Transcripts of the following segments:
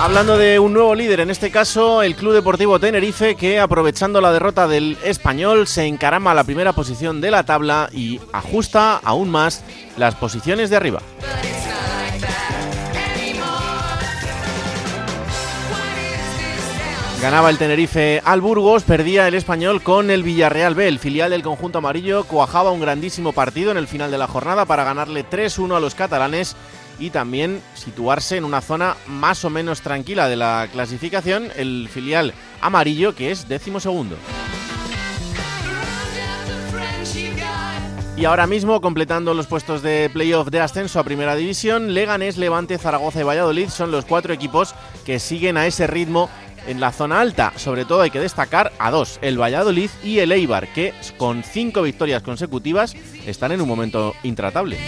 Hablando de un nuevo líder, en este caso el Club Deportivo Tenerife, que aprovechando la derrota del español se encarama a la primera posición de la tabla y ajusta aún más las posiciones de arriba. Ganaba el Tenerife al Burgos, perdía el español con el Villarreal B. El filial del conjunto amarillo cuajaba un grandísimo partido en el final de la jornada para ganarle 3-1 a los catalanes y también situarse en una zona más o menos tranquila de la clasificación, el filial amarillo que es décimo segundo. Y ahora mismo, completando los puestos de playoff de ascenso a Primera División, Leganés, Levante, Zaragoza y Valladolid son los cuatro equipos que siguen a ese ritmo en la zona alta. Sobre todo hay que destacar a dos, el Valladolid y el Eibar, que con cinco victorias consecutivas están en un momento intratable.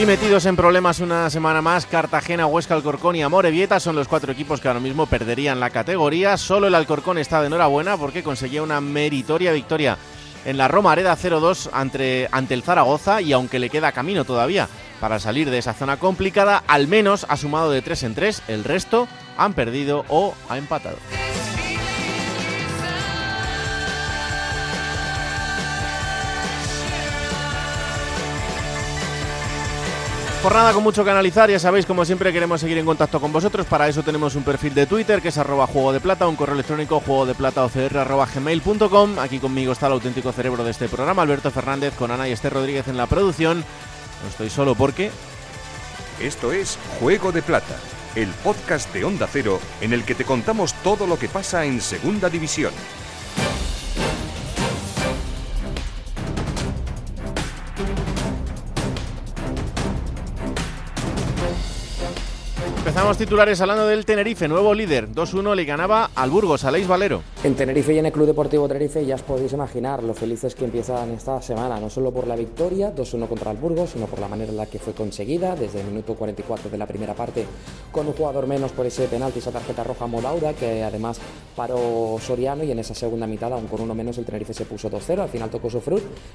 Y metidos en problemas una semana más, Cartagena, Huesca, Alcorcón y Amorebieta son los cuatro equipos que ahora mismo perderían la categoría. Solo el Alcorcón está de enhorabuena porque conseguía una meritoria victoria en la Roma Areda 0-2 ante, ante el Zaragoza y aunque le queda camino todavía para salir de esa zona complicada, al menos ha sumado de 3 en 3, el resto han perdido o ha empatado. Jornada con mucho que analizar, ya sabéis, como siempre queremos seguir en contacto con vosotros, para eso tenemos un perfil de Twitter que es arroba juego de plata, un correo electrónico juego de plata arroba gmail.com, aquí conmigo está el auténtico cerebro de este programa, Alberto Fernández, con Ana y Esther Rodríguez en la producción, no estoy solo porque... Esto es Juego de Plata, el podcast de Onda Cero en el que te contamos todo lo que pasa en Segunda División. Empezamos titulares hablando del Tenerife, nuevo líder. 2-1 le ganaba al Burgos, Aleix Valero. En Tenerife y en el Club Deportivo Tenerife ya os podéis imaginar lo felices que empiezan esta semana, no solo por la victoria, 2-1 contra el Burgos, sino por la manera en la que fue conseguida, desde el minuto 44 de la primera parte, con un jugador menos por ese penalti, esa tarjeta roja Modaura, que además paró Soriano, y en esa segunda mitad, aún con uno menos, el Tenerife se puso 2-0, al final tocó su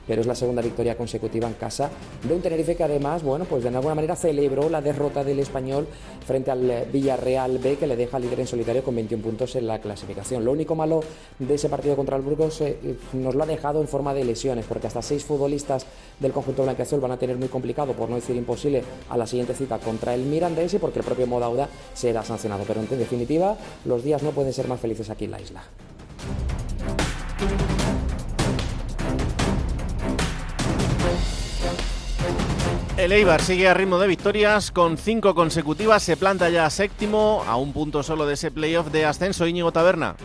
pero es la segunda victoria consecutiva en casa de un Tenerife que además, bueno, pues de alguna manera celebró la derrota del español frente al Villarreal B, que le deja líder en solitario con 21 puntos en la clasificación. Lo único malo de ese partido contra el Burgos eh, nos lo ha dejado en forma de lesiones, porque hasta seis futbolistas del conjunto blanqueazul van a tener muy complicado, por no decir imposible, a la siguiente cita contra el Mirandés y porque el propio Modauda será sancionado. Pero en definitiva, los días no pueden ser más felices aquí en la isla. El Eibar sigue a ritmo de victorias con cinco consecutivas, se planta ya séptimo a un punto solo de ese playoff de ascenso Íñigo Taberna.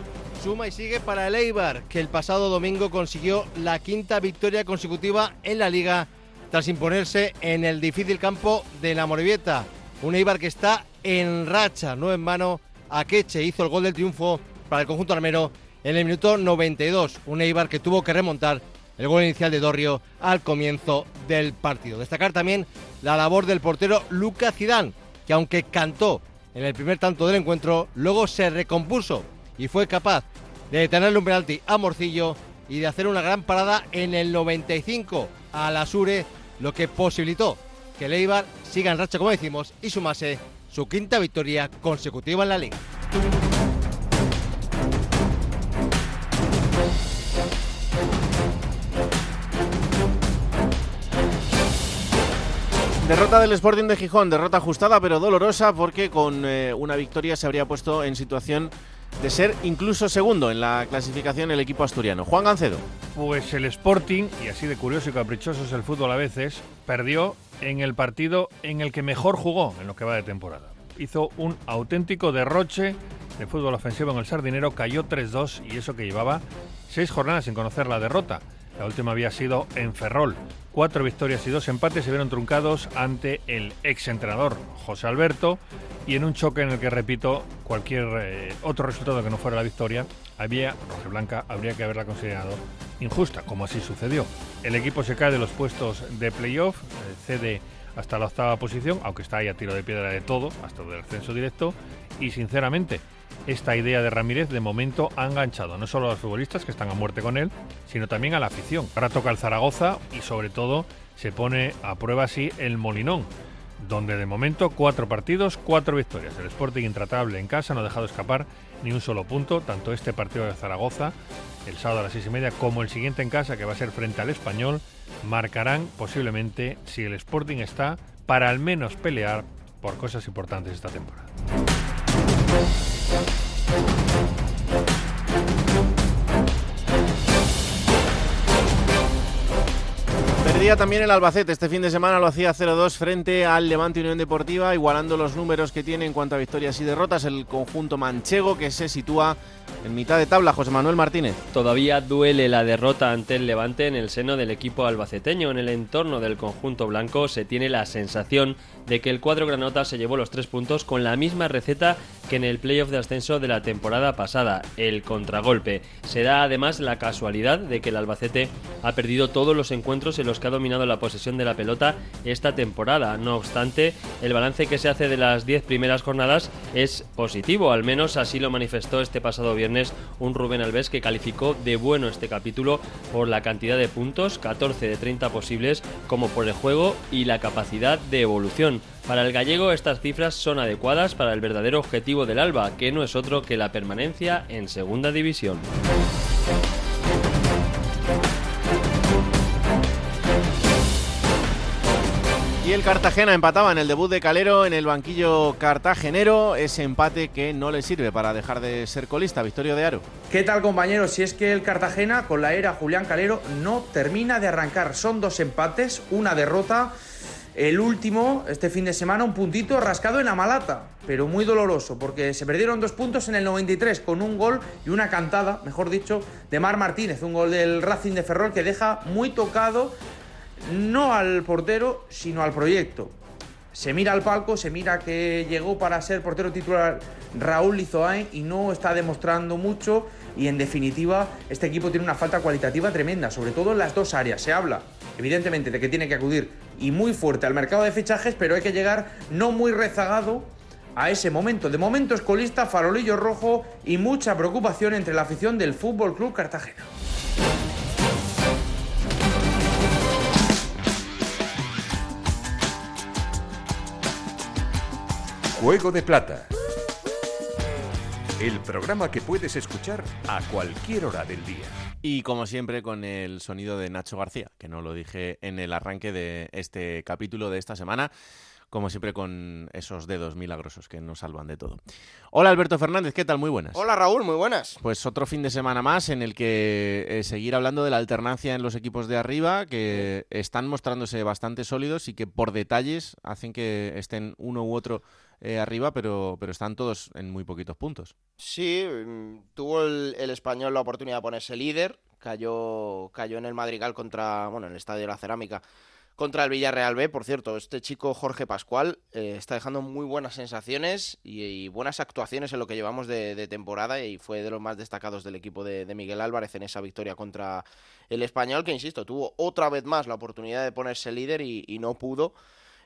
Suma y sigue para el Eibar, que el pasado domingo consiguió la quinta victoria consecutiva en la liga tras imponerse en el difícil campo de la Morevieta. Un Eibar que está en racha, no en vano. Akeche hizo el gol del triunfo para el conjunto armero en el minuto 92. Un Eibar que tuvo que remontar el gol inicial de Dorrio al comienzo del partido. Destacar también la labor del portero Lucas Zidane, que aunque cantó en el primer tanto del encuentro, luego se recompuso y fue capaz de detenerle un penalti a Morcillo y de hacer una gran parada en el 95 a la Sure, lo que posibilitó que Leibar siga en racha, como decimos, y sumase su quinta victoria consecutiva en la liga. Derrota del Sporting de Gijón, derrota ajustada pero dolorosa porque con eh, una victoria se habría puesto en situación de ser incluso segundo en la clasificación el equipo asturiano. Juan Gancedo. Pues el Sporting, y así de curioso y caprichoso es el fútbol a veces, perdió en el partido en el que mejor jugó en lo que va de temporada. Hizo un auténtico derroche de fútbol ofensivo en el Sardinero, cayó 3-2 y eso que llevaba seis jornadas sin conocer la derrota. La última había sido en Ferrol. Cuatro victorias y dos empates se vieron truncados ante el exentrenador José Alberto y en un choque en el que, repito, cualquier eh, otro resultado que no fuera la victoria, había, Blanca habría que haberla considerado injusta, como así sucedió. El equipo se cae de los puestos de playoff, eh, cede hasta la octava posición, aunque está ahí a tiro de piedra de todo, hasta el ascenso directo, y sinceramente, esta idea de Ramírez de momento ha enganchado no solo a los futbolistas que están a muerte con él, sino también a la afición. Ahora toca el Zaragoza y sobre todo se pone a prueba así el Molinón, donde de momento cuatro partidos, cuatro victorias. El Sporting intratable en casa no ha dejado escapar ni un solo punto, tanto este partido de Zaragoza, el sábado a las seis y media, como el siguiente en casa, que va a ser frente al Español, marcarán posiblemente si el Sporting está para al menos pelear por cosas importantes esta temporada. Perdía también el Albacete. Este fin de semana lo hacía 0-2 frente al Levante Unión Deportiva, igualando los números que tiene en cuanto a victorias y derrotas el conjunto manchego que se sitúa en mitad de tabla, José Manuel Martínez. Todavía duele la derrota ante el Levante en el seno del equipo albaceteño. En el entorno del conjunto blanco se tiene la sensación de que el cuadro granota se llevó los tres puntos con la misma receta que en el playoff de ascenso de la temporada pasada, el contragolpe. Se da además la casualidad de que el Albacete ha perdido todos los encuentros en los que ha dominado la posesión de la pelota esta temporada. No obstante, el balance que se hace de las diez primeras jornadas es positivo, al menos así lo manifestó este pasado viernes un Rubén Alves que calificó de bueno este capítulo por la cantidad de puntos, 14 de 30 posibles, como por el juego y la capacidad de evolución. Para el gallego estas cifras son adecuadas para el verdadero objetivo del Alba, que no es otro que la permanencia en Segunda División. Y el Cartagena empataba en el debut de Calero en el banquillo cartagenero. Ese empate que no le sirve para dejar de ser colista. Victorio de Aro. ¿Qué tal, compañeros? Si es que el Cartagena, con la era Julián Calero, no termina de arrancar. Son dos empates, una derrota. El último, este fin de semana, un puntito rascado en Amalata, pero muy doloroso, porque se perdieron dos puntos en el 93 con un gol y una cantada, mejor dicho, de Mar Martínez, un gol del Racing de Ferrol que deja muy tocado no al portero, sino al proyecto. Se mira al palco, se mira que llegó para ser portero titular Raúl Lizoain y no está demostrando mucho y en definitiva este equipo tiene una falta cualitativa tremenda, sobre todo en las dos áreas. Se habla evidentemente de que tiene que acudir y muy fuerte al mercado de fichajes, pero hay que llegar no muy rezagado a ese momento. De momento escolista, farolillo rojo y mucha preocupación entre la afición del Fútbol Club Cartagena. Juego de Plata. El programa que puedes escuchar a cualquier hora del día. Y como siempre con el sonido de Nacho García, que no lo dije en el arranque de este capítulo de esta semana como siempre con esos dedos milagrosos que nos salvan de todo. Hola Alberto Fernández, ¿qué tal? Muy buenas. Hola Raúl, muy buenas. Pues otro fin de semana más en el que eh, seguir hablando de la alternancia en los equipos de arriba, que están mostrándose bastante sólidos y que por detalles hacen que estén uno u otro eh, arriba, pero, pero están todos en muy poquitos puntos. Sí, mm, tuvo el, español la oportunidad de ponerse líder, cayó, cayó en el Madrigal contra, bueno, en el Estadio de la Cerámica contra el Villarreal B. Por cierto, este chico Jorge Pascual eh, está dejando muy buenas sensaciones y, buenas actuaciones en lo que llevamos de, temporada y fue de los más destacados del equipo de, Miguel Álvarez en esa victoria contra el español, que insisto, tuvo otra vez más la oportunidad de ponerse líder y no pudo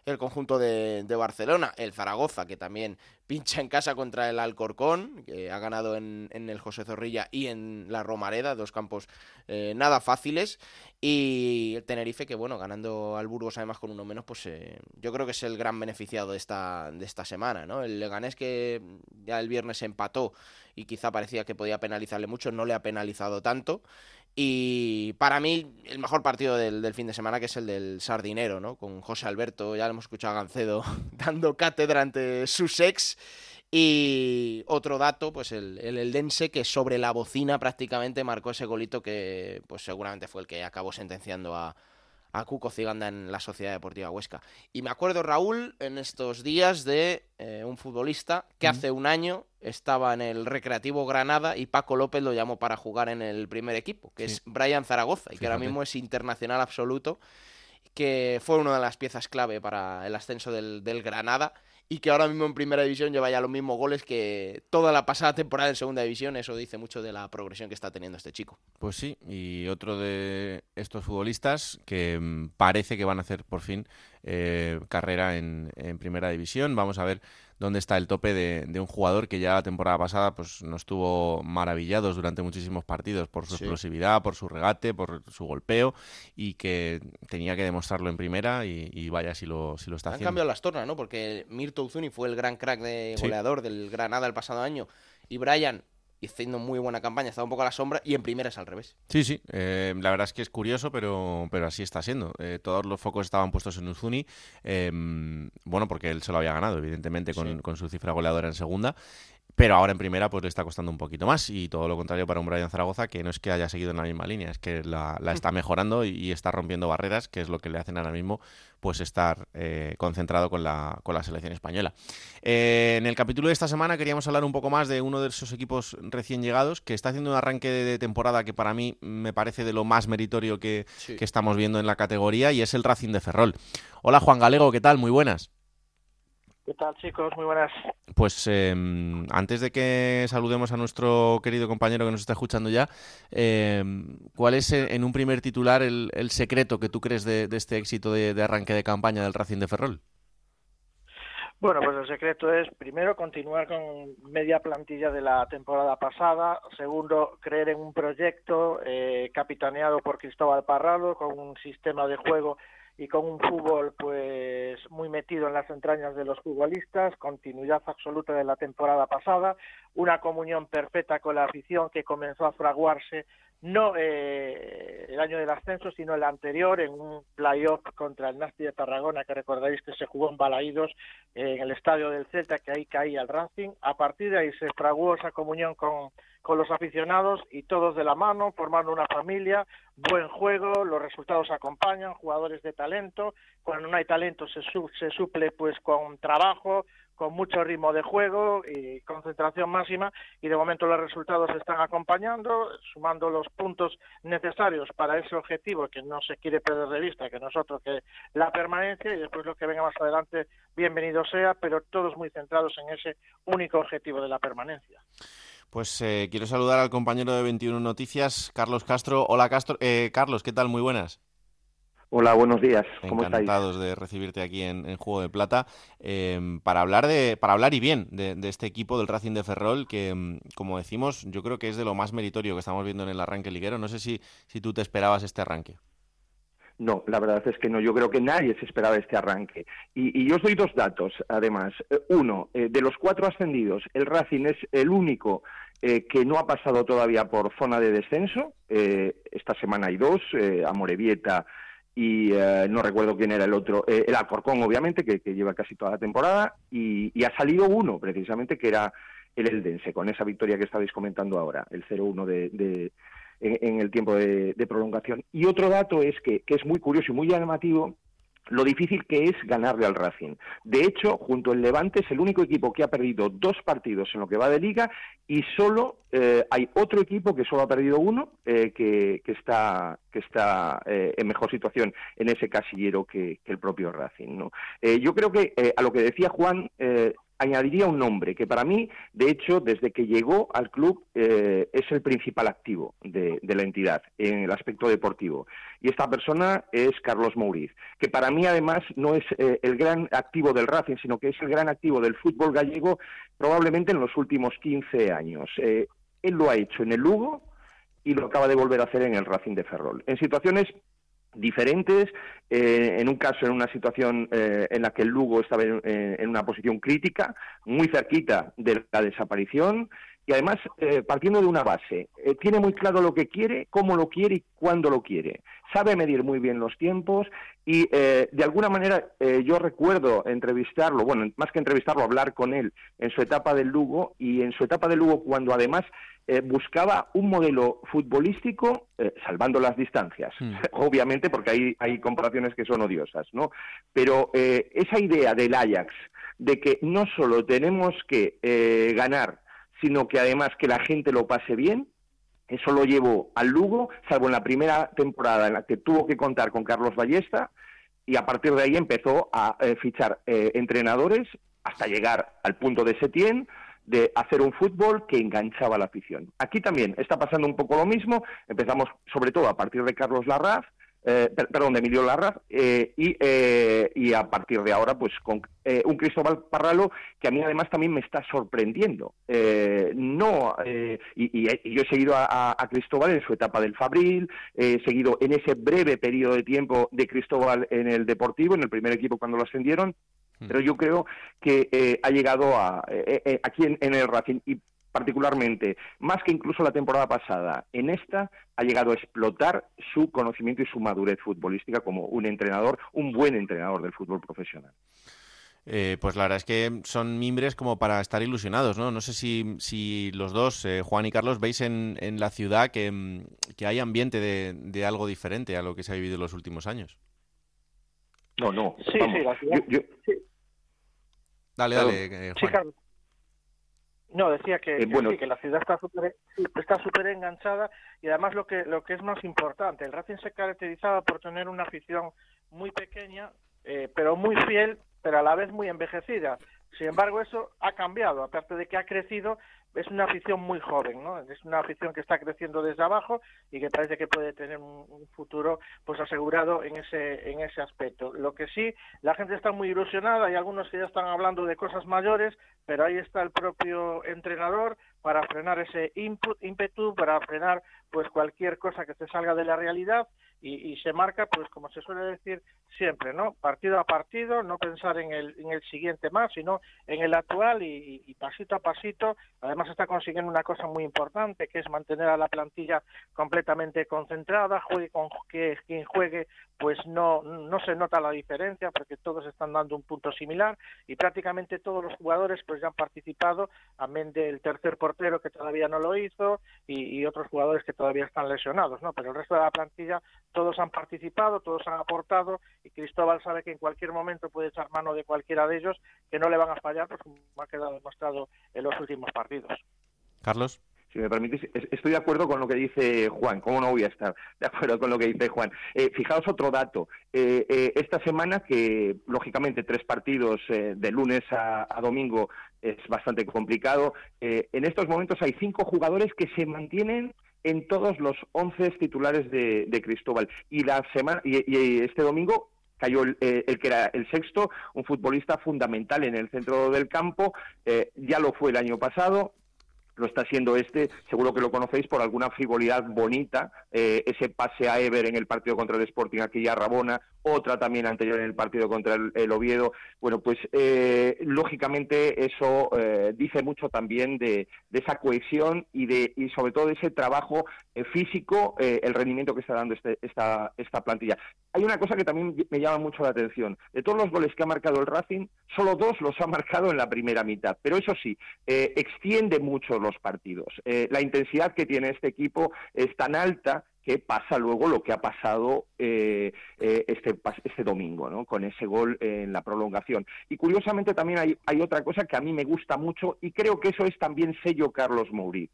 el conjunto de, Barcelona. El Zaragoza, que también pincha en casa contra el Alcorcón, que ha ganado en, el José Zorrilla y en la Romareda, dos campos eh, nada fáciles. Y el Tenerife, que bueno, ganando al Burgos además con uno menos, pues eh, yo creo que es el gran beneficiado de esta, de esta semana, ¿no? El Leganés que ya el viernes empató y quizá parecía que podía penalizarle mucho, no le ha penalizado tanto. Y para mí, el mejor partido del, fin de semana, que es el del Sardinero, ¿no? Con José Alberto, ya lo hemos escuchado a Gancedo dando cátedra ante sus ex. Y otro dato, pues el, el Eldense, que sobre la bocina prácticamente marcó ese golito que pues seguramente fue el que acabó sentenciando a, a Cuco Ciganda en la Sociedad Deportiva Huesca. Y me acuerdo, Raúl, en estos días de eh, un futbolista que hace un año estaba en el Recreativo Granada y Paco López lo llamó para jugar en el primer equipo, que es Brian Zaragoza, y que ahora mismo es internacional absoluto, que fue una de las piezas clave para el ascenso del, del Granada y que ahora mismo en primera división lleva ya los mismos goles que toda la pasada temporada en segunda división. Eso dice mucho de la progresión que está teniendo este chico. Pues sí, y otro de estos futbolistas que mm, parece que van a hacer por fin eh, carrera en, en primera división. Vamos a ver dónde está el tope de, un jugador que ya la temporada pasada pues nos estuvo maravillados durante muchísimos partidos por su explosividad, por su regate, por su golpeo y que tenía que demostrarlo en primera y, vaya si lo, si lo está haciendo. Han cambiado las tornas, ¿no? Porque Mirto Uzuni fue el gran crack de goleador del Granada el pasado año y Brian haciendo muy buena campaña, está un poco a la sombra y en primera es al revés. Sí, sí, eh, la verdad es que es curioso, pero, pero así está siendo. Eh, todos los focos estaban puestos en Uzuni, em, bueno, porque él se lo había ganado, evidentemente, con, con su cifra goleadora en segunda, pero ahora en primera pues le está costando un poquito más y todo lo contrario para un Brian Zaragoza que no es que haya seguido en la misma línea, es que la, está mejorando y, está rompiendo barreras, que es lo que le hacen ahora mismo pues estar eh, concentrado con la, con la selección española. Eh, en el capítulo de esta semana queríamos hablar un poco más de uno de esos equipos recién llegados que está haciendo un arranque de, temporada que para mí me parece de lo más meritorio que, que estamos viendo en la categoría y es el Racing de Ferrol. Hola Juan Galego, ¿qué tal? Muy buenas. ¿Qué tal, chicos? Muy buenas. Pues em, antes de que saludemos a nuestro querido compañero que nos está escuchando ya, em, ¿cuál es eh, en un primer titular el, secreto que tú crees de, este éxito de, arranque de campaña del Racing de Ferrol? Bueno, pues el secreto es, primero, continuar con media plantilla de la temporada pasada. Segundo, creer en un proyecto eh, capitaneado por Cristóbal Parrado, con un sistema de juego y con un fútbol pues muy metido en las entrañas de los futbolistas, continuidad absoluta de la temporada pasada, una comunión perfecta con la afición que comenzó a fraguarse no eh, el año del ascenso, sino el anterior, en un playoff contra el Nasti de Tarragona, que recordaréis que se jugó en Balaídos, en el estadio del Celta, que ahí caía el Racing. A partir de ahí se fraguó esa comunión con, con los aficionados y todos de la mano, formando una familia, buen juego, los resultados acompañan, jugadores de talento, cuando no hay talento se, se suple pues con trabajo, con mucho ritmo de juego y concentración máxima y de momento los resultados están acompañando, sumando los puntos necesarios para ese objetivo que no se quiere perder de vista, que nosotros que la permanencia y después lo que venga más adelante, bienvenido sea, pero todos muy centrados en ese único objetivo de la permanencia. Pues eh, quiero saludar al compañero de 21 Noticias, Carlos Castro. Hola Castro, eh, Carlos, ¿qué tal? Muy buenas. Hola, buenos días. ¿Cómo Encantados de recibirte aquí en, Juego de Plata em, para hablar de para hablar y bien de, este equipo del Racing de Ferrol que, em, como decimos, yo creo que es de lo más meritorio que estamos viendo en el arranque liguero. No sé si, si tú te esperabas este arranque. No, la verdad es que no. Yo creo que nadie se esperaba este arranque. Y, yo os doy dos datos, además. Eh, uno, de los cuatro ascendidos, el Racing es el único eh, que no ha pasado todavía por zona de descenso. Eh, esta semana hay dos, eh, Amorebieta y no recuerdo quién era el otro, el Alcorcón, obviamente, que, lleva casi toda la temporada, y, ha salido uno, precisamente, que era el Eldense, con esa victoria que estabais comentando ahora, el 0-1 de, en, el tiempo de, prolongación. Y otro dato es que, que es muy curioso y muy llamativo, lo difícil que es ganarle al Racing. De hecho, junto al Levante es el único equipo que ha perdido dos partidos en lo que va de liga y solo eh, hay otro equipo que solo ha perdido uno eh, que, está, que está eh, en mejor situación en ese casillero que, el propio Racing. ¿no? yo creo que a lo que decía Juan, añadiría un nombre que para mí, de hecho, desde que llegó al club eh, es el principal activo de, la entidad en el aspecto deportivo. Y esta persona es Carlos Mouriz, que para mí además no es eh, el gran activo del Racing, sino que es el gran activo del fútbol gallego probablemente en los últimos 15 años. Eh, él lo ha hecho en el Lugo y lo acaba de volver a hacer en el Racing de Ferrol. En situaciones diferentes, eh, en un caso en una situación eh, en la que el Lugo estaba eh, en, una posición crítica, muy cerquita de la desaparición, y además partiendo de una base. tiene muy claro lo que quiere, cómo lo quiere y cuándo lo quiere. Sabe medir muy bien los tiempos y de alguna manera yo recuerdo entrevistarlo, bueno, más que entrevistarlo, hablar con él en su etapa del Lugo y en su etapa del Lugo cuando además eh, buscaba un modelo futbolístico, eh, salvando las distancias, Mm. obviamente, porque hay, hay comparaciones que son odiosas, ¿no? Pero eh, esa idea del Ajax de que no solo tenemos que eh, ganar, sino que además que la gente lo pase bien, eso lo llevó al Lugo, salvo en la primera temporada en la que tuvo que contar con Carlos Ballesta, y a partir de ahí empezó a fichar eh, entrenadores hasta llegar al punto de Setién, de hacer un fútbol que enganchaba a la afición. Aquí también está pasando un poco lo mismo, empezamos sobre todo a partir de Carlos Larraz, eh, per- perdón, de Emilio Larraz, eh, y, eh, y a partir de ahora, pues con eh, un Cristóbal Parralo que a mí además también me está sorprendiendo. Eh, no, y, y- yo he seguido a, a- a Cristóbal en su etapa del Fabril, he seguido en ese breve periodo de tiempo de Cristóbal en el Deportivo, en el primer equipo cuando lo ascendieron, pero yo creo que eh, ha llegado a, eh, eh, aquí en, en el Racing y particularmente, más que incluso la temporada pasada, en esta ha llegado a explotar su conocimiento y su madurez futbolística como un entrenador, un buen entrenador del fútbol profesional. Eh, pues la verdad es que son mimbres como para estar ilusionados, ¿no? No sé si, si los dos, eh, Juan y Carlos, veis en, en la ciudad que, mm, que hay ambiente de, de algo diferente a lo que se ha vivido en los últimos años. No, no. Sí, vamos, sí, la ciudad- yo- yo- Dale, dale, eh, Sí. No, decía que, Eh, que bueno. sí, que la ciudad está súper está súper enganchada y además lo que lo que es más importante, el Racing se caracterizaba por tener una afición muy pequeña, eh, pero muy fiel, pero a la vez muy envejecida. Sin embargo, eso ha cambiado, aparte de que ha crecido, es una afición muy joven, ¿no? Es una afición que está creciendo desde abajo y que parece que puede tener un, futuro pues asegurado en ese en ese aspecto. Lo que sí, la gente está muy ilusionada, hay algunos que ya están hablando de cosas mayores, pero ahí está el propio entrenador para frenar ese input, ímpetu, para frenar pues cualquier cosa que se salga de la realidad y, se marca pues como se suele decir siempre, ¿no? Partido a partido, no pensar en el, en el siguiente más, sino en el actual y, pasito a pasito. Además está consiguiendo una cosa muy importante que es mantener a la plantilla completamente concentrada, juegue con que quien juegue pues no no se nota la diferencia porque todos están dando un punto similar y prácticamente todos los jugadores pues ya han participado, amén del tercer portero que todavía no lo hizo y otros jugadores que todavía están lesionados, ¿no? Pero el resto de la plantilla todos han participado, todos han aportado y Cristóbal sabe que en cualquier momento puede echar mano de cualquiera de ellos que no le van a fallar, pues como ha quedado demostrado en los últimos partidos. Carlos. Si me permitís, es- estoy de acuerdo con lo que dice Juan. ¿Cómo no voy a estar de acuerdo con lo que dice Juan? Eh, fijaos otro dato. Eh, eh, esta semana, que lógicamente tres partidos eh, de lunes a, a domingo es bastante complicado, eh, en estos momentos hay cinco jugadores que se mantienen en todos los once titulares de, Cristóbal. Y, la semana, y, este domingo cayó el, eh, el que era el sexto, un futbolista fundamental en el centro del campo, eh, ya lo fue el año pasado, lo está siendo este, seguro que lo conocéis por alguna frivolidad bonita, eh, ese pase a Ever en el partido contra el Sporting, aquella Rabona, otra también anterior en el partido contra el, Oviedo. Bueno, pues eh, lógicamente eso eh, dice mucho también de, de esa cohesión y de y sobre todo de ese trabajo eh, físico, el rendimiento que está dando este, esta, esta plantilla. Hay una cosa que también me llama mucho la atención. De todos los goles que ha marcado el Racing, solo dos los ha marcado en la primera mitad. Pero eso sí, extiende mucho los partidos. Eh, la intensidad que tiene este equipo es tan alta que pasa luego lo que ha pasado eh, eh, este, este domingo, ¿no? con ese gol en la prolongación. Y curiosamente también hay, hay otra cosa que a mí me gusta mucho y creo que eso es también sello Carlos Mouriz.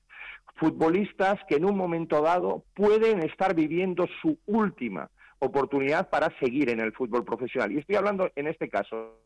Futbolistas que en un momento dado pueden estar viviendo su última oportunidad para seguir en el fútbol profesional. Y estoy hablando en este caso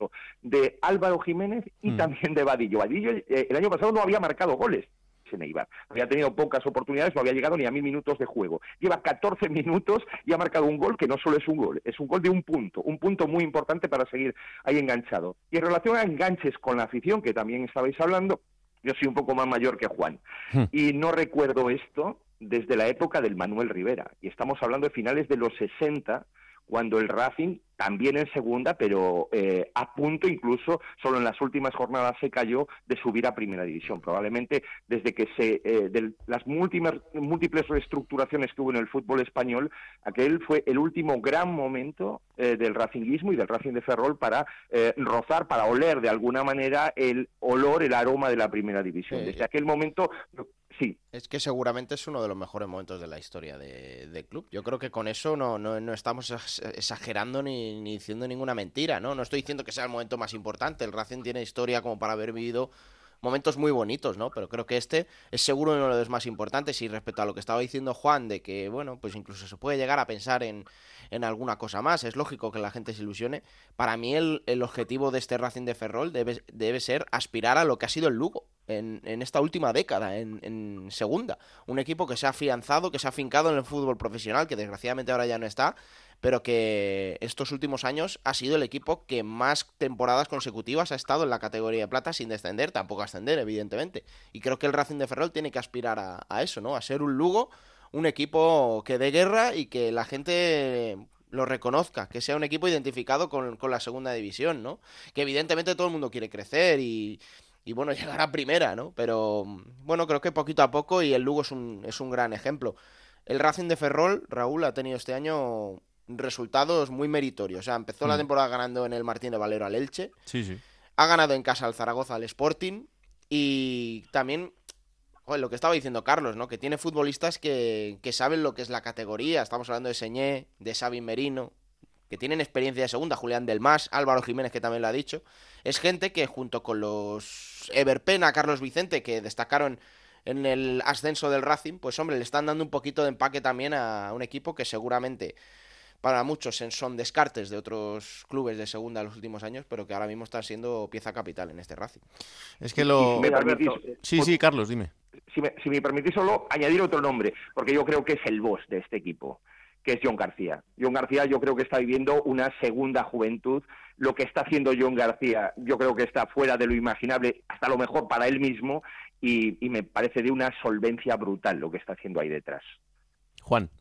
de Álvaro Jiménez y Mm. también de Vadillo. Vadillo eh, el año pasado no había marcado goles en Eibar. Había tenido pocas oportunidades, no había llegado ni a mil minutos de juego. Lleva 14 minutos y ha marcado un gol que no solo es un gol, es un gol de un punto, un punto muy importante para seguir ahí enganchado. Y en relación a enganches con la afición, que también estabais hablando, yo soy un poco más mayor que Juan Hmm. y no recuerdo esto desde la época del Manuel Rivera. Y estamos hablando de finales de los 60, cuando el Racing, también en segunda, pero eh, a punto incluso, solo en las últimas jornadas se cayó de subir a primera división. Probablemente desde que se, eh, de las múltiples, múltiples reestructuraciones que hubo en el fútbol español, aquel fue el último gran momento eh, del racinguismo y del Racing de Ferrol para eh, rozar, para oler de alguna manera el olor, el aroma de la primera división. Desde aquel momento Es que seguramente es uno de los mejores momentos de la historia del club. Yo creo que con eso no, no, no estamos exagerando ni, ni, diciendo ninguna mentira, ¿no? No estoy diciendo que sea el momento más importante. El Racing tiene historia como para haber vivido momentos muy bonitos, ¿no? Pero creo que este es seguro uno de los más importantes y respecto a lo que estaba diciendo Juan de que, bueno, pues incluso se puede llegar a pensar en, en alguna cosa más, es lógico que la gente se ilusione. Para mí el, el objetivo de este Racing de Ferrol debe, debe, ser aspirar a lo que ha sido el Lugo en, en esta última década, en, en segunda. Un equipo que se ha afianzado, que se ha afincado en el fútbol profesional, que desgraciadamente ahora ya no está, pero que estos últimos años ha sido el equipo que más temporadas consecutivas ha estado en la categoría de plata sin descender, tampoco ascender, evidentemente. Y creo que el Racing de Ferrol tiene que aspirar a, eso, ¿no? A ser un Lugo, un equipo que dé guerra y que la gente lo reconozca, que sea un equipo identificado con, con la segunda división, ¿no? Que evidentemente todo el mundo quiere crecer y, y bueno, llegar a primera, ¿no? Pero bueno, creo que poquito a poco y el Lugo es un, es un gran ejemplo. El Racing de Ferrol, Raúl, ha tenido este año resultados muy meritorios. O sea, empezó mm. la temporada ganando en el Martín de Valero al Elche. Sí, sí. Ha ganado en casa al Zaragoza al Sporting. Y también, joder, lo que estaba diciendo Carlos, ¿no? Que tiene futbolistas que, que saben lo que es la categoría. Estamos hablando de Señé, de Xavi Merino, que tienen experiencia de segunda, Julián Delmas, Álvaro Jiménez, que también lo ha dicho. Es gente que junto con los Everpena, Carlos Vicente, que destacaron en el ascenso del Racing, pues hombre, le están dando un poquito de empaque también a un equipo que seguramente para muchos son descartes de otros clubes de segunda en los últimos años, pero que ahora mismo está siendo pieza capital en este Racing. Es que lo... Si permitís, sí, sí, Carlos, dime. Si me, si me permitís solo añadir otro nombre, porque yo creo que es el boss de este equipo que es John García. John García yo creo que está viviendo una segunda juventud. Lo que está haciendo John García yo creo que está fuera de lo imaginable, hasta lo mejor para él mismo, y, y me parece de una solvencia brutal lo que está haciendo ahí detrás. Juan.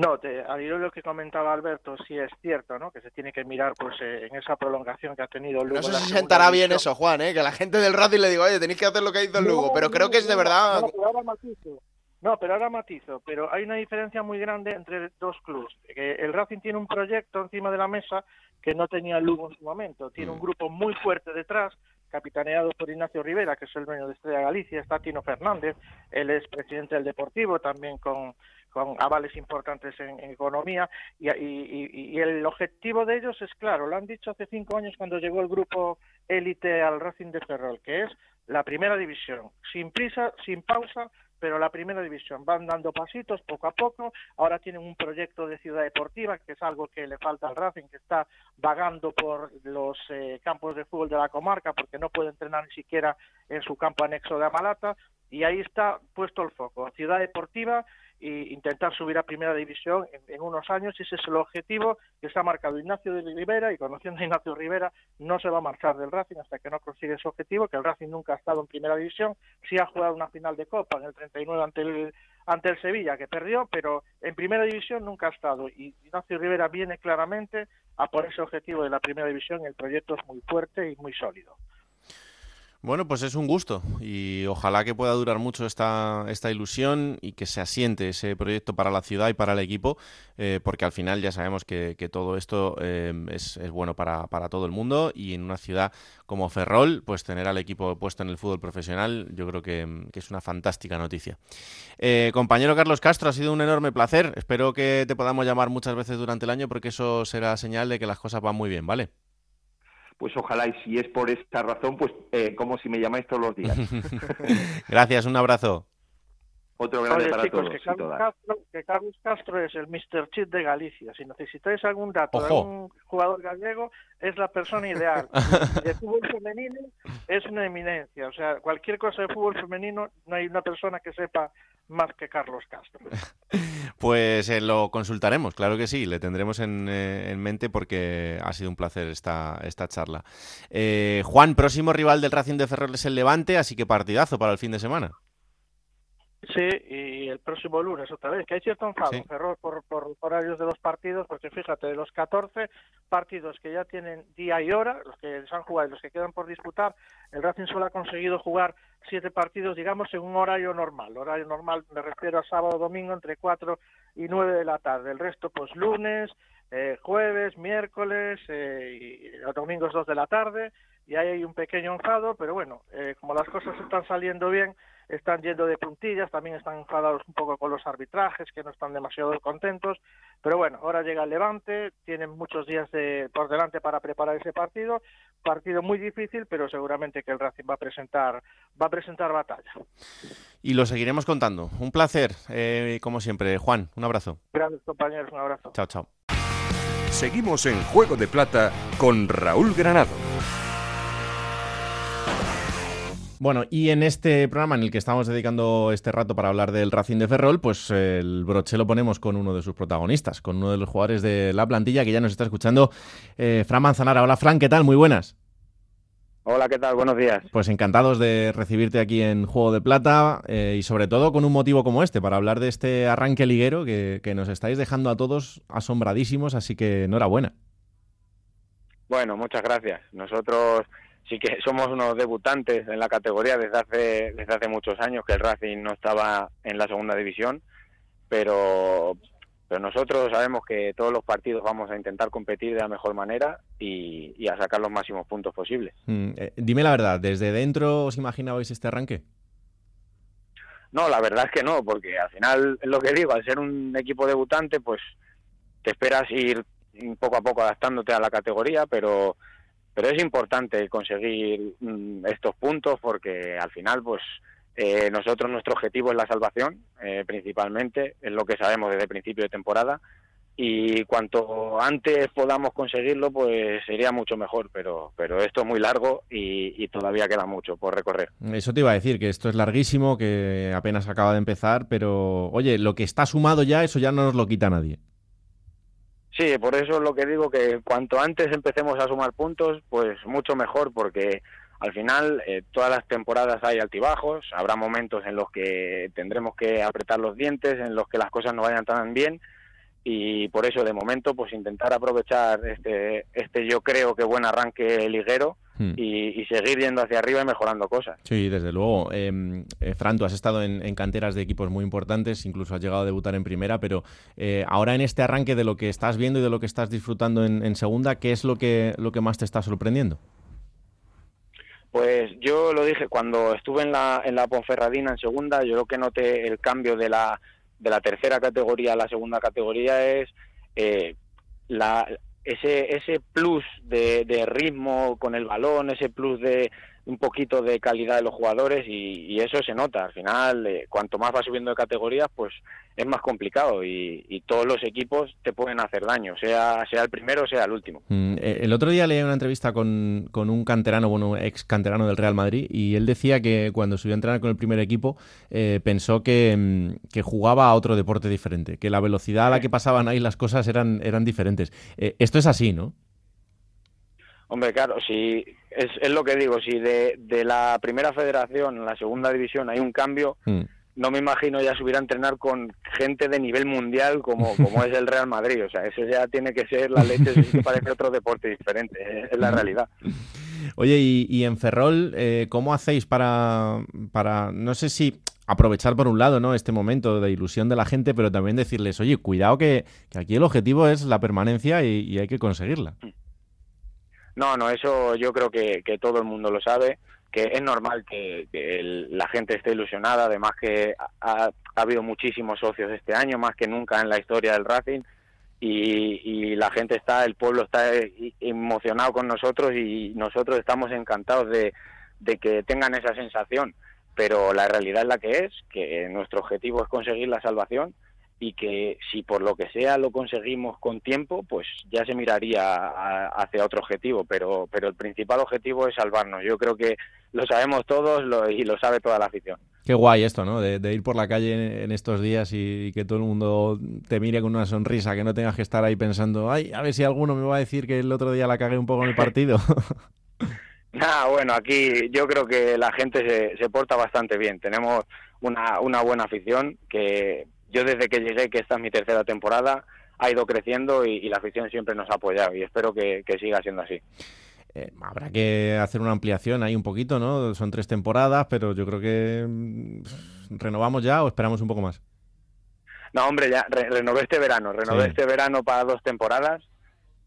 No, te, al hilo de lo que comentaba Alberto, sí es cierto, ¿no? Que se tiene que mirar, pues, eh, en esa prolongación que ha tenido Lugo. No sé si sentará bien eso, Juan, ¿eh? Que la gente del Racing le diga, oye, tenéis que hacer lo que ha hizo el Lugo, no, pero no, creo que es de verdad. No, pero ahora matizo. No, pero ahora matizo. Pero hay una diferencia muy grande entre dos clubes. Que el Racing tiene un proyecto encima de la mesa que no tenía el Lugo en su momento. Tiene un Mm. grupo muy fuerte detrás, capitaneado por Ignacio Rivera, que es el dueño de Estrella Galicia, está Tino Fernández, él es presidente del Deportivo, también con, con avales importantes en, economía, y, el objetivo de ellos es claro, lo han dicho hace cinco años cuando llegó el grupo élite al Racing de Ferrol, que es la primera división, sin prisa, sin pausa, pero la primera división van dando pasitos poco a poco. Ahora tienen un proyecto de ciudad deportiva, que es algo que le falta al Racing, que está vagando por los eh, campos de fútbol de la comarca porque no puede entrenar ni siquiera en su campo anexo de Amalata. Y ahí está puesto el foco, ciudad deportiva e intentar subir a primera división en, en, unos años. Ese es el objetivo que ha marcado Ignacio Rivera y conociendo a Ignacio Rivera no se va a marchar del Racing hasta que no consigue ese objetivo, que el Racing nunca ha estado en primera división, sí ha jugado una final de Copa en el 39 ante el, ante el Sevilla, que perdió, pero en primera división nunca ha estado. Y Ignacio Rivera viene claramente a por ese objetivo de la primera división. El proyecto es muy fuerte y muy sólido. Bueno, pues es un gusto y ojalá que pueda durar mucho esta, esta ilusión y que se asiente ese proyecto para la ciudad y para el equipo, eh, porque al final ya sabemos que, que todo esto eh, es, es, bueno para, para, todo el mundo y en una ciudad como Ferrol, pues tener al equipo puesto en el fútbol profesional yo creo que, que es una fantástica noticia. Eh, compañero Carlos Castro, ha sido un enorme placer, espero que te podamos llamar muchas veces durante el año porque eso será señal de que las cosas van muy bien, ¿vale? Pues ojalá y si es por esta razón, pues eh, como si me llamáis todos los días. Gracias, un abrazo. Otro grande Oye, para chicos, todos. Que Carlos, Castro, que Carlos, Castro, es el Mr. Chip de Galicia. Si necesitáis algún dato Ojo. de algún jugador gallego, es la persona ideal. Y de fútbol femenino es una eminencia. O sea, cualquier cosa de fútbol femenino, no hay una persona que sepa más que Carlos Castro. Pues eh, lo consultaremos, claro que sí, le tendremos en, eh, en mente porque ha sido un placer esta, esta charla. Eh, Juan, próximo rival del Racing de Ferrol es el Levante, así que partidazo para el fin de semana. Sí, y el próximo lunes otra vez, que hay cierto enfado, Sí. Ferrol, por, por horarios de los partidos, porque fíjate, de los 14 partidos que ya tienen día y hora, los que se han jugado y los que quedan por disputar, el Racing solo ha conseguido jugar siete partidos, digamos, en un horario normal. Horario normal me refiero a sábado domingo entre 4 y 9 de la tarde. El resto, pues lunes, eh, jueves, miércoles eh, y los domingos 2 de la tarde. Y ahí hay un pequeño enfado, pero bueno, eh, como las cosas están saliendo bien, están yendo de puntillas, también están enfadados un poco con los arbitrajes, que no están demasiado contentos, pero bueno, ahora llega el Levante, tienen muchos días de, por delante para preparar ese partido, partido muy difícil, pero seguramente que el Racing va a presentar, va a presentar batalla. Y lo seguiremos contando. Un placer, eh, como siempre. Juan, un abrazo. Grandes compañeros, un abrazo. Chao, chao. Seguimos en Juego de Plata con Raúl Granado. Bueno, y en este programa en el que estamos dedicando este rato para hablar del Racing de Ferrol, pues el broche lo ponemos con uno de sus protagonistas, con uno de los jugadores de la plantilla que ya nos está escuchando, eh, Fran Manzanara. Hola, Fran, ¿qué tal? Muy buenas. Hola, ¿qué tal? Buenos días. Pues encantados de recibirte aquí en Juego de Plata eh, y sobre todo con un motivo como este, para hablar de este arranque liguero que, que nos estáis dejando a todos asombradísimos, así que enhorabuena. Bueno, muchas gracias. Nosotros sí que somos unos debutantes en la categoría desde hace, desde hace muchos años que el Racing no estaba en la segunda división, pero, pero nosotros sabemos que todos los partidos vamos a intentar competir de la mejor manera y, a sacar los máximos puntos posibles. Mm, eh, dime la verdad, ¿desde dentro os imaginabais este arranque? No, la verdad es que no, porque al final, es lo que digo, al ser un equipo debutante, pues te esperas ir poco a poco adaptándote a la categoría, pero pero es importante conseguir mm, estos puntos porque al final pues eh, nosotros nuestro objetivo es la salvación eh, principalmente es lo que sabemos desde el principio de temporada. Y cuanto antes podamos conseguirlo pues sería mucho mejor pero pero esto es muy largo y, y, todavía queda mucho por recorrer. Eso te iba a decir que esto es larguísimo que apenas acaba de empezar pero oye lo que está sumado ya eso ya no nos lo quita nadie Sí, por eso es lo que digo que cuanto antes empecemos a sumar puntos, pues mucho mejor, porque al final eh, todas las temporadas hay altibajos, habrá momentos en los que tendremos que apretar los dientes, en los que las cosas no vayan tan bien y por eso de momento pues intentar aprovechar este, este yo creo que buen arranque liguero Hmm. y, seguir yendo hacia arriba y mejorando cosas. Sí, desde luego. Em, eh, Fran, tú has estado en, canteras de equipos muy importantes, incluso has llegado a debutar en primera, pero eh, ahora en este arranque de lo que estás viendo y de lo que estás disfrutando en, segunda, ¿qué es lo que, lo que más te está sorprendiendo? Pues yo lo dije, cuando estuve en la, en la Ponferradina en segunda, yo lo que noté el cambio de la, de la tercera categoría a la segunda categoría es eh, la, ese, ese plus de, de, ritmo con el balón, ese plus de un poquito de calidad de los jugadores y, eso se nota. Al final, eh, cuanto más va subiendo de categorías, pues es más complicado y, todos los equipos te pueden hacer daño, sea, sea el primero o sea el último. Mm, eh, el otro día leí una entrevista con, con, un canterano, bueno, ex canterano del Real Madrid, y él decía que cuando subió a entrenar con el primer equipo eh, pensó que, mm, que, jugaba a otro deporte diferente, que la velocidad a la que pasaban ahí las cosas eran, eran diferentes. esto es así, ¿no? Hombre, claro, si es, es lo que digo, si de, de, la primera federación a la segunda división hay un cambio, mm. no me imagino ya subir a entrenar con gente de nivel mundial como, como es el Real Madrid. O sea, eso ya tiene que ser la leche, eso sí que parece otro deporte diferente, es la realidad. Oye, y, y en Ferrol, eh, ¿cómo hacéis para, para, no sé si aprovechar por un lado ¿no? este momento de ilusión de la gente, pero también decirles, oye, cuidado que, que aquí el objetivo es la permanencia y, y hay que conseguirla? Mm. No, no, eso yo creo que, que todo el mundo lo sabe, que es normal que, la gente esté ilusionada, además que ha, ha, habido muchísimos socios este año, más que nunca en la historia del Racing, y, y, la gente está, el pueblo está emocionado con nosotros y nosotros estamos encantados de, de que tengan esa sensación, pero la realidad es la que es, que nuestro objetivo es conseguir la salvación y que si por lo que sea lo conseguimos con tiempo, pues ya se miraría hacia otro objetivo, pero, pero el principal objetivo es salvarnos. Yo creo que lo sabemos todos y lo sabe toda la afición. Qué guay esto, ¿no? De, ir por la calle en, estos días y, que todo el mundo te mire con una sonrisa, que no tengas que estar ahí pensando, ay, a ver si alguno me va a decir que el otro día la cagué un poco en el partido. Nah, bueno, aquí yo creo que la gente se, se porta bastante bien. Tenemos una, una buena afición que yo desde que llegué, que esta es mi tercera temporada, ha ido creciendo y, la afición siempre nos ha apoyado y espero que, siga siendo así. Eh, habrá que hacer una ampliación ahí un poquito, ¿no? Son tres temporadas, pero yo creo que mm, renovamos ya o esperamos un poco más. No, hombre, ya renové este verano, renové este verano para dos temporadas.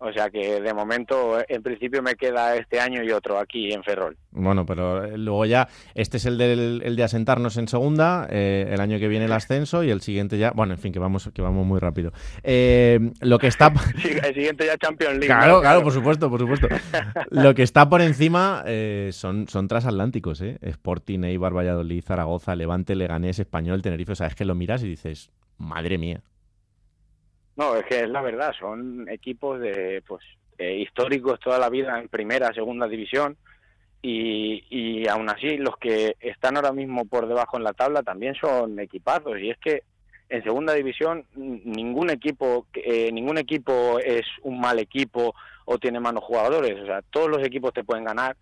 O sea que de momento, en principio, me queda este año y otro aquí en Ferrol. Bueno, pero eh, luego ya, este es el, del, el de asentarnos en segunda, eh, el año que viene el ascenso y el siguiente ya, bueno, en fin, que vamos, que vamos muy rápido. Eh, lo que está... Sí, el siguiente ya Champions League. Claro, claro, por supuesto, por supuesto. lo que está por encima son, son transatlánticos, ¿eh? Sporting, Eibar, Valladolid, Zaragoza, Levante, Leganés, Español, Tenerife. O sea, es que lo miras y dices, madre mía. No, es que es la verdad, son equipos de pues eh, históricos toda la vida en primera, segunda división y, y aún así los que están ahora mismo por debajo en la tabla también son equipados y es que en segunda división ningún equipo eh, ningún equipo es un mal equipo o tiene malos jugadores, o sea todos los equipos te pueden ganar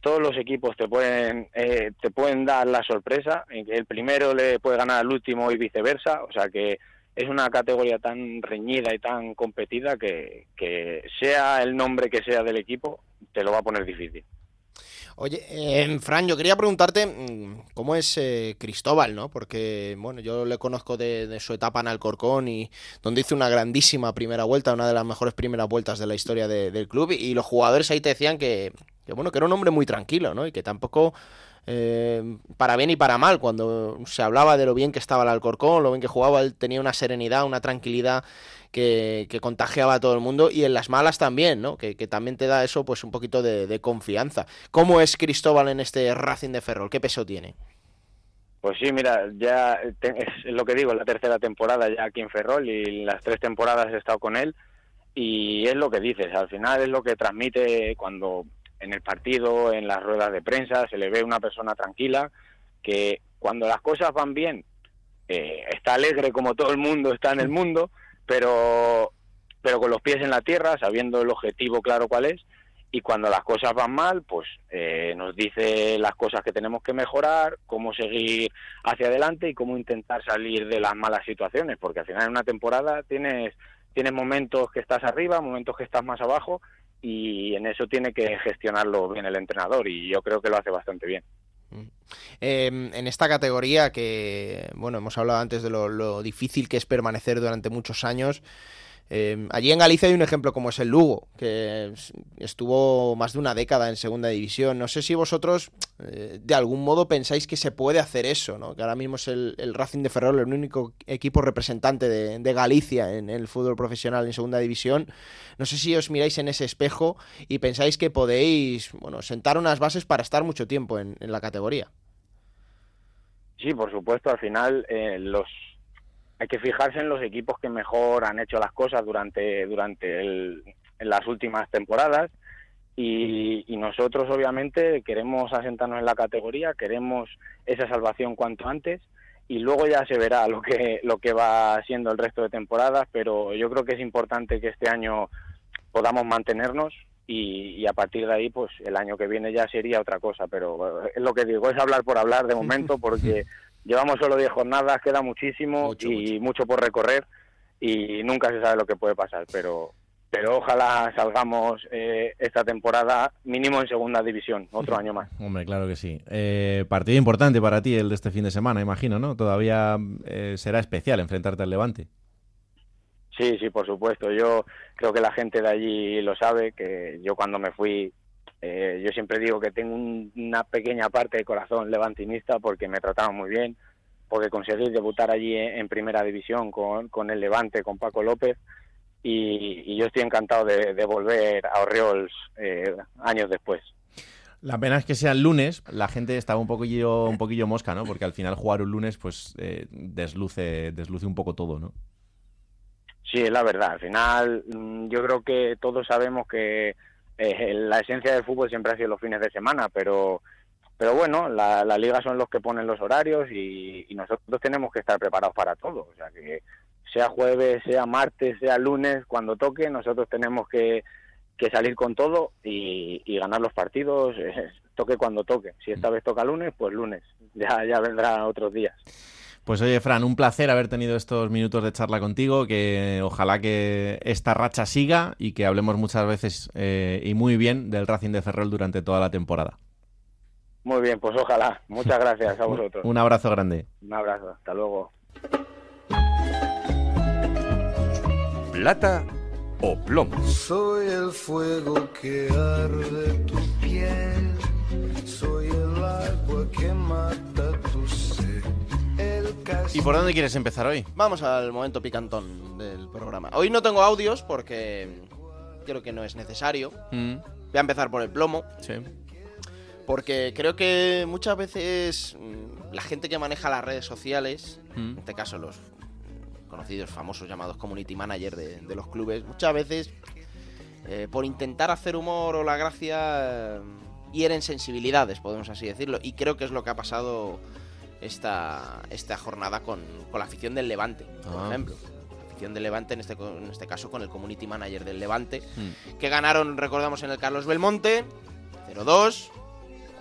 todos los equipos te pueden eh, te pueden dar la sorpresa en que el primero le puede ganar al último y viceversa o sea que es una categoría tan reñida y tan competida que, sea el nombre que sea del equipo, te lo va a poner difícil. Oye, eh, Fran, yo quería preguntarte mm, cómo es eh, Cristóbal, ¿no? Porque, bueno, yo le conozco de, su etapa en Alcorcón y donde hizo una grandísima primera vuelta, una de las mejores primeras vueltas de la historia del club y, los jugadores ahí te decían que, que, bueno, que era un hombre muy tranquilo, ¿no? Y que tampoco eh, para bien y para mal. Cuando se hablaba de lo bien que estaba el Alcorcón, lo bien que jugaba, él tenía una serenidad, una tranquilidad que, contagiaba a todo el mundo y en las malas también, ¿no? Que, también te da eso, pues un poquito de, confianza. ¿Cómo es Cristóbal en este Racing de Ferrol? ¿Qué peso tiene? Pues sí, mira, ya es lo que digo, la tercera temporada ya aquí en Ferrol y las tres temporadas he estado con él y es lo que dices, al final es lo que transmite cuando en el partido, en las ruedas de prensa, se le ve una persona tranquila, que cuando las cosas van bien, eh, está alegre como todo el mundo está en el mundo, pero, pero con los pies en la tierra, sabiendo el objetivo claro cuál es, y cuando las cosas van mal, pues eh, nos dice las cosas que tenemos que mejorar, cómo seguir hacia adelante y cómo intentar salir de las malas situaciones, porque al final en una temporada tienes, tienes momentos que estás arriba, momentos que estás más abajo, y en eso tiene que gestionarlo bien el entrenador y yo creo que lo hace bastante bien. Mm. Em, en esta categoría que, bueno, hemos hablado antes de lo, difícil que es permanecer durante muchos años, Em, allí en Galicia hay un ejemplo como es el Lugo, que estuvo más de una década en segunda división. No sé si vosotros eh, de algún modo pensáis que se puede hacer eso, ¿no? que ahora mismo es el, Racing de Ferrol el único equipo representante de, Galicia en el fútbol profesional en segunda división. No sé si os miráis en ese espejo y pensáis que podéis bueno, sentar unas bases para estar mucho tiempo en, la categoría. Sí, por supuesto, al final eh, los hay que fijarse en los equipos que mejor han hecho las cosas durante, durante en las últimas temporadas. Y, nosotros obviamente queremos asentarnos en la categoría, queremos esa salvación cuanto antes y luego ya se verá lo que, lo que va siendo el resto de temporadas, pero yo creo que es importante que este año podamos mantenernos y, y, a partir de ahí, pues el año que viene ya sería otra cosa, pero es lo que digo, es hablar por hablar de momento porque Llevamos solo 10 jornadas, queda muchísimo y mucho. por recorrer y nunca se sabe lo que puede pasar, pero pero ojalá salgamos eh, esta temporada mínimo en segunda división, otro año más. Hombre, claro que sí. Eh, partido importante para ti el de este fin de semana, imagino, ¿no? Todavía eh, será especial enfrentarte al Levante. Sí, sí, por supuesto. Yo creo que la gente de allí lo sabe, que yo cuando me fui eh, yo siempre digo que tengo una pequeña parte de corazón levantinista porque me trataron muy bien, porque conseguí debutar allí en, primera división con, el Levante, con Paco López, y, yo estoy encantado de, volver a Orioles eh, años después. La pena es que sea el lunes, la gente estaba un poquillo, un poquillo mosca, ¿no? Porque al final jugar un lunes, pues eh, desluce, desluce un poco todo, ¿no? Sí, es la verdad. Al final, mm, yo creo que todos sabemos que eh, la esencia del fútbol siempre ha sido los fines de semana, pero pero bueno, la, la liga son los que ponen los horarios y, nosotros tenemos que estar preparados para todo. O sea, que sea jueves, sea martes, sea lunes, cuando toque, nosotros tenemos que, que salir con todo y, ganar los partidos, eh, toque cuando toque. Si esta vez toca lunes, pues lunes. Ya, ya vendrá otros días. Pues oye, Fran, un placer haber tenido estos minutos de charla contigo, que ojalá que esta racha siga y que hablemos muchas veces eh, y muy bien del Racing de Ferrol durante toda la temporada. Muy bien, pues ojalá. Muchas gracias a vosotros. un abrazo grande. Un abrazo, hasta luego. Plata o plomo. Soy el fuego que arde ¿Y por dónde quieres empezar hoy? Vamos al momento picantón del programa. Hoy no tengo audios porque creo que no es necesario. Mm, Voy a empezar por el plomo. sí. Porque creo que muchas veces mm, la gente que maneja las redes sociales, Mm. en este caso los conocidos, famosos llamados community manager de, de los clubes, muchas veces eh, por intentar hacer humor o la gracia eh, hieren sensibilidades, podemos así decirlo. Y creo que es lo que ha pasado esta, esta jornada con, con la afición del Levante, por Ah. ejemplo. Del Levante, en este, en este caso con el community manager del Levante, Mm. que ganaron, recordamos, en el Carlos Belmonte, 0-2,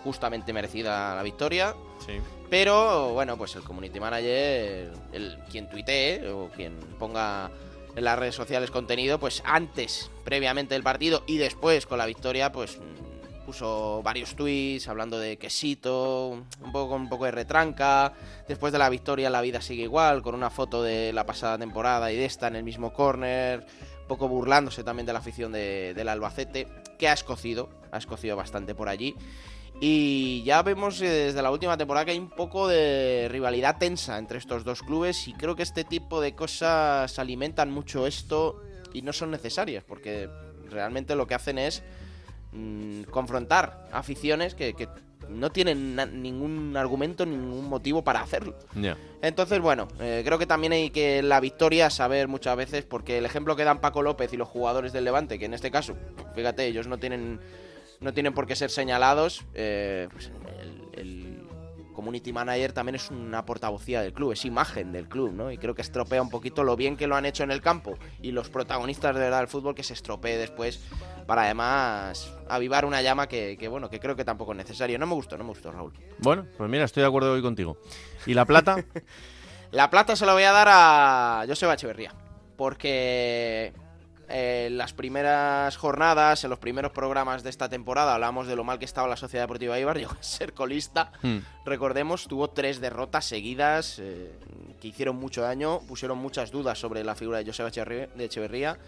justamente merecida la victoria. Sí. Pero bueno, pues el community manager, el, quien tuitee o quien ponga en las redes sociales contenido, pues antes, previamente del partido y después con la victoria, pues puso varios tweets hablando de quesito, un poco con un poco de retranca. Después de la victoria la vida sigue igual, con una foto de la pasada temporada y de esta en el mismo corner, un poco burlándose también de la afición de- del Albacete, que ha escocido, ha escocido bastante por allí. Y ya vemos eh, desde la última temporada que hay un poco de rivalidad tensa entre estos dos clubes y creo que este tipo de cosas alimentan mucho esto y no son necesarias porque realmente lo que hacen es mm, confrontar aficiones que, que no tienen ningún argumento, ningún motivo para hacerlo. Entonces, bueno, eh, creo que también hay que la victoria saber muchas veces, porque el ejemplo que dan Paco López y los jugadores del Levante, que en este caso, fíjate, ellos no tienen, no tienen por qué ser señalados, eh, pues community manager también es una portavocía del club, es imagen del club, ¿no? Y creo que estropea un poquito lo bien que lo han hecho en el campo y los protagonistas de verdad del fútbol que se estropee después para además avivar una llama que, que, bueno, que creo que tampoco es necesario. No me gustó, no me gustó, Raúl. Bueno, pues mira, estoy de acuerdo hoy contigo. ¿Y la plata? La plata se la voy a dar a Joseba Echeverría. Porque eh, en las primeras jornadas, en los primeros programas de esta temporada, hablamos de lo mal que estaba la Sociedad Deportiva Ibar. Llegó a ser colista. Hmm. Recordemos, tuvo tres derrotas seguidas eh, que hicieron mucho daño, pusieron muchas dudas sobre la figura de Joseba Echeverría, de Echeverría.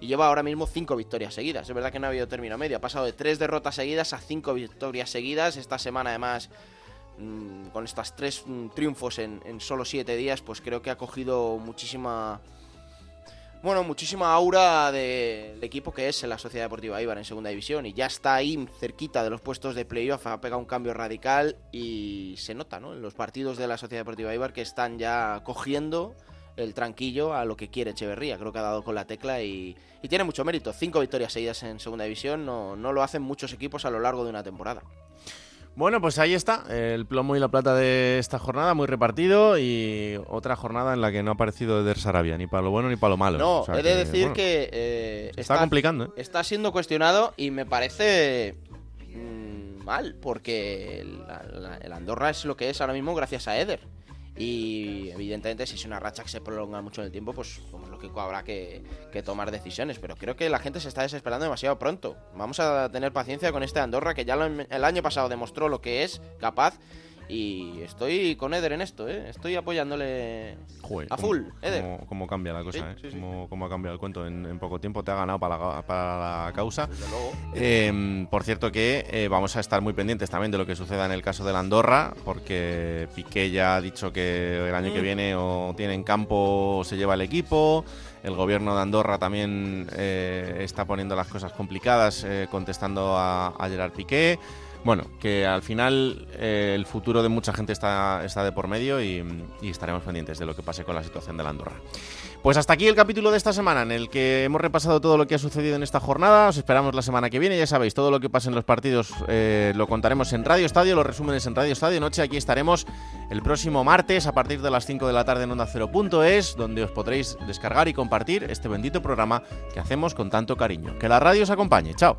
Y lleva ahora mismo cinco victorias seguidas. Es verdad que no ha habido término medio. Ha pasado de tres derrotas seguidas a cinco victorias seguidas. Esta semana, además, mm, con estas tres mm, triunfos en, en solo siete días, pues creo que ha cogido muchísima. Bueno, muchísima aura de- del equipo que es la Sociedad Deportiva Ibar en segunda división y ya está ahí cerquita de los puestos de playoff, ha pegado un cambio radical y se nota, ¿no? En los partidos de la Sociedad Deportiva Ibar que están ya cogiendo el tranquillo a lo que quiere Echeverría. Creo que ha dado con la tecla y, y tiene mucho mérito. Cinco victorias seguidas en segunda división no, no lo hacen muchos equipos a lo largo de una temporada. Bueno, pues ahí está, el plomo y la plata de esta jornada, muy repartido y otra jornada en la que no ha aparecido Eder Sarabia, ni para lo bueno ni para lo malo. No, O sea he de que, decir bueno, que eh, está complicando, ¿eh? está siendo cuestionado y me parece mm, mal, porque el, la- el Andorra es lo que es ahora mismo gracias a Eder. Y evidentemente si es una racha que se prolonga mucho en el tiempo, pues como es lógico habrá que, que tomar decisiones. Pero creo que la gente se está desesperando demasiado pronto. Vamos a tener paciencia con este Andorra que ya lo- el año pasado demostró lo que es capaz. Y estoy con Eder en esto, ¿eh? Estoy apoyándole Joder, a cómo- full, Eder. Cómo, cómo cambia la cosa, Sí, ¿eh? sí, sí. Cómo, cómo ha cambiado el cuento en, en poco tiempo. Te ha ganado para la, para la causa. Desde luego. Eh, por cierto que eh, vamos a estar muy pendientes también de lo que suceda en el caso del Andorra, porque Piqué ya ha dicho que el año que Mm. viene o tiene en campo o se lleva el equipo. El gobierno de Andorra también eh, está poniendo las cosas complicadas, eh, contestando a, a Gerard Piqué. Bueno, que al final eh, el futuro de mucha gente está, está de por medio y, estaremos pendientes de lo que pase con la situación del Andorra. Pues hasta aquí el capítulo de esta semana en el que hemos repasado todo lo que ha sucedido en esta jornada. Os esperamos la semana que viene. Ya sabéis, todo lo que pase en los partidos eh, lo contaremos en Radio Estadio, los resúmenes en Radio Estadio Noche. Aquí estaremos el próximo martes a partir de las 5 de la tarde en Onda 0.es, donde os podréis descargar y compartir este bendito programa que hacemos con tanto cariño. Que la radio os acompañe. Chao.